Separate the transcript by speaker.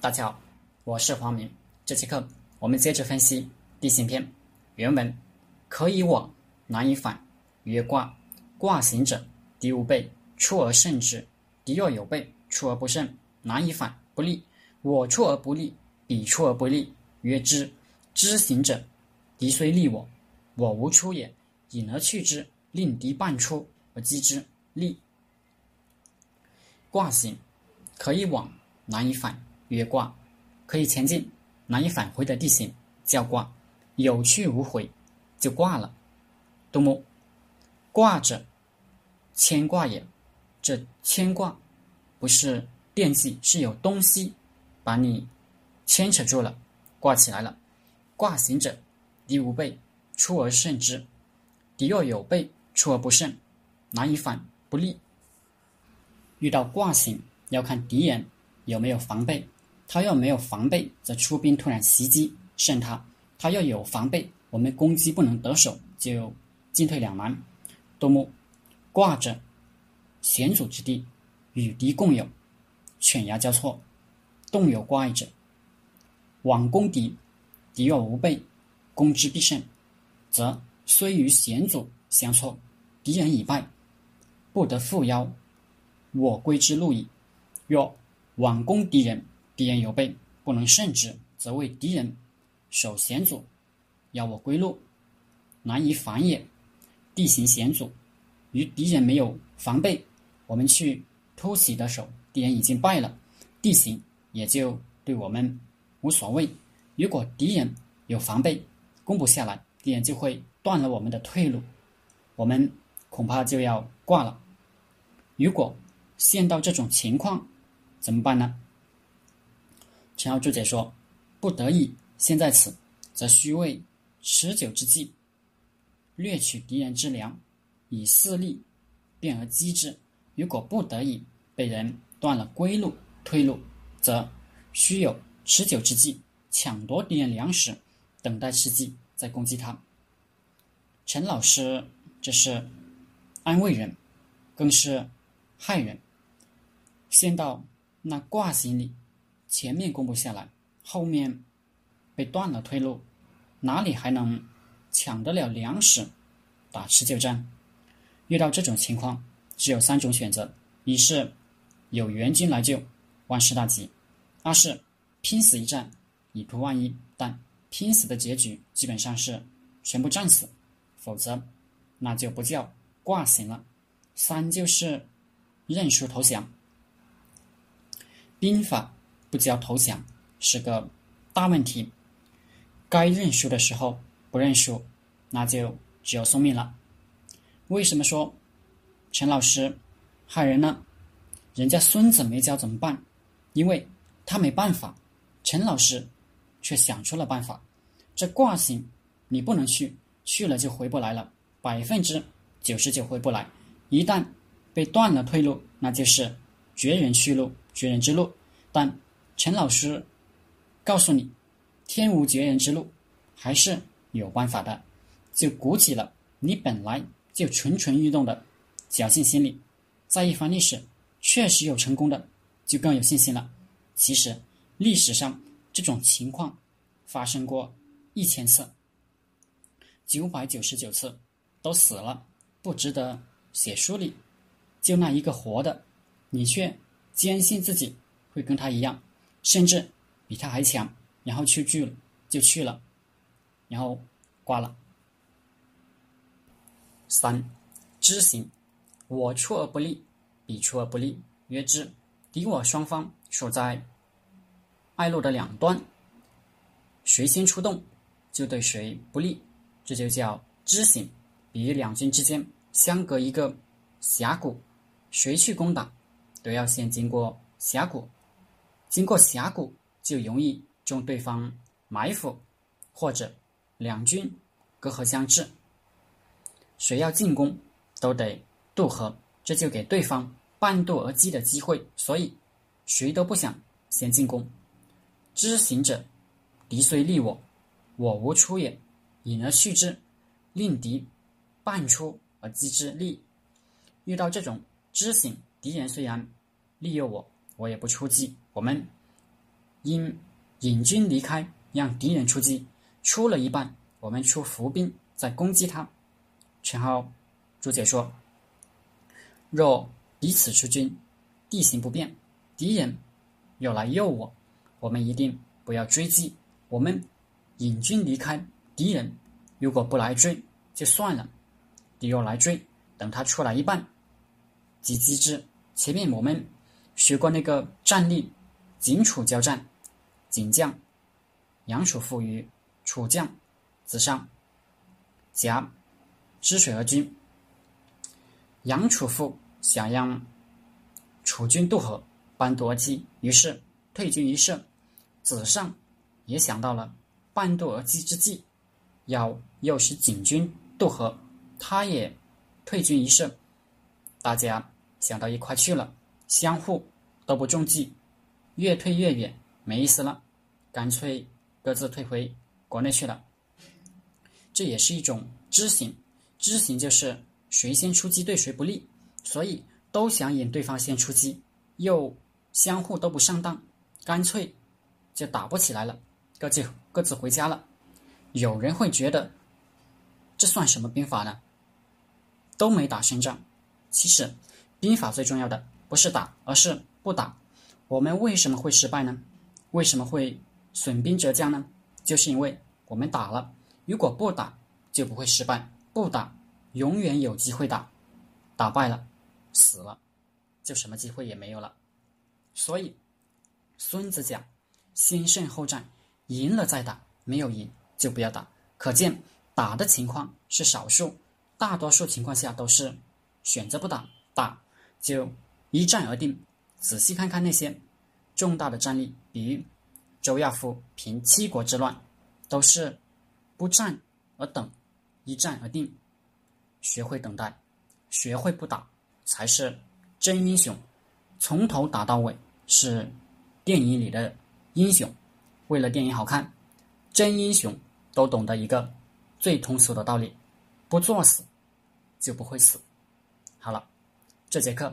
Speaker 1: 大家好，我是黄明。这节课我们接着分析地形篇原文：可以往，难以返。曰卦，卦行者，敌无备，出而胜之；敌若有备，出而不胜，难以返，不利。我出而不利，彼出而不利，曰知。知行者，敌虽利我，我无出也，引而去之，令敌半出而击之，利。卦行，可以往，难以返。曰卦，可以前进，难以返回的地形叫卦，有去无回，就挂了。杜牧：挂者，牵挂也。这牵挂不是惦记，是有东西把你牵扯住了，挂起来了。卦行者，敌无备，出而胜之；敌若有备，出而不胜，难以反，不利。遇到卦形，要看敌人有没有防备。他要没有防备，则出兵突然袭击胜他；他要有防备，我们攻击不能得手，就进退两难。杜牧：卦者，险阻之地，与敌共有，犬牙交错，动有怪者。往攻敌，敌若无备，攻之必胜，则虽与险阻相错，敌人已败，不得复邀，我归之路矣。若往攻敌人，敌人有备，不能胜之，则为敌人守险阻，要我归路，难以防也。地形险阻，与敌人没有防备，我们去突袭的时候，敌人已经败了，地形也就对我们无所谓。如果敌人有防备，攻不下来，敌人就会断了我们的退路，我们恐怕就要挂了。如果陷到这种情况，怎么办呢？陈浩注解说：“不得已，先在此，则须为持久之计，掠取敌人之粮，以私利，变而击之。如果不得已，被人断了归路、退路，则须有持久之计，抢夺敌人粮食，等待时机再攻击他。”陈老师这是安慰人，更是害人。先到那卦形里。前面攻不下来，后面被断了退路，哪里还能抢得了粮食打持久战？遇到这种情况，只有三种选择：一是有援军来救，万事大吉；二是拼死一战，以图万一，但拼死的结局基本上是全部战死；否则，那就不叫挂行了。三就是认输投降。兵法。不交投降是个大问题。该认输的时候不认输，那就只有送命了。为什么说陈老师害人呢？人家孙子没教怎么办？因为他没办法，陈老师却想出了办法。这卦形你不能去，去了就回不来了，百分之九十九回不来。一旦被断了退路，那就是绝人去路，绝人之路。但陈老师告诉你，天无绝人之路，还是有办法的，就鼓起了你本来就蠢蠢欲动的侥幸心理。在一番历史确实有成功的，就更有信心了。其实历史上这种情况发生过一千次，九百九十九次都死了，不值得写书里。就那一个活的，你却坚信自己会跟他一样。甚至比他还强，然后去去了就去了，然后挂了。三，知行，我出而不利，彼出而不利，曰知。敌我双方处在爱路的两端，谁先出动，就对谁不利，这就叫知行。比如两军之间相隔一个峡谷，谁去攻打，都要先经过峡谷。经过峡谷，就容易中对方埋伏，或者两军隔河相峙。谁要进攻，都得渡河，这就给对方半渡而击的机会。所以，谁都不想先进攻。知行者，敌虽利我，我无出也，引而去之，令敌半出而击之，利。遇到这种知行，敌人虽然利诱我。我也不出击，我们因引军离开，让敌人出击，出了一半，我们出伏兵再攻击他。陈浩注解说：若彼此出军，地形不变，敌人又来诱我，我们一定不要追击。我们引军离开，敌人如果不来追，就算了；敌若来追，等他出来一半，即击之。前面我们学过那个战例，荆楚交战，荆将杨楚父与楚将子上夹支水而军。杨楚父想让楚军渡河，半渡而击，于是退军一射。子上也想到了半渡而击之计，要诱使景军渡河，他也退军一射。大家。想到一块去了，相互都不中计，越退越远，没意思了，干脆各自退回国内去了。这也是一种知行，知行就是谁先出击对谁不利，所以都想引对方先出击，又相互都不上当，干脆就打不起来了，各自各自回家了。有人会觉得这算什么兵法呢？都没打胜仗，其实。兵法最重要的不是打，而是不打。我们为什么会失败呢？为什么会损兵折将呢？就是因为我们打了。如果不打，就不会失败。不打，永远有机会打。打败了，死了，就什么机会也没有了。所以，孙子讲：先胜后战，赢了再打，没有赢就不要打。可见打的情况是少数，大多数情况下都是选择不打，打。就一战而定。仔细看看那些重大的战例，比如周亚夫平七国之乱，都是不战而等，一战而定。学会等待，学会不打，才是真英雄。从头打到尾，是电影里的英雄。为了电影好看，真英雄都懂得一个最通俗的道理：不作死，就不会死。好了。这节课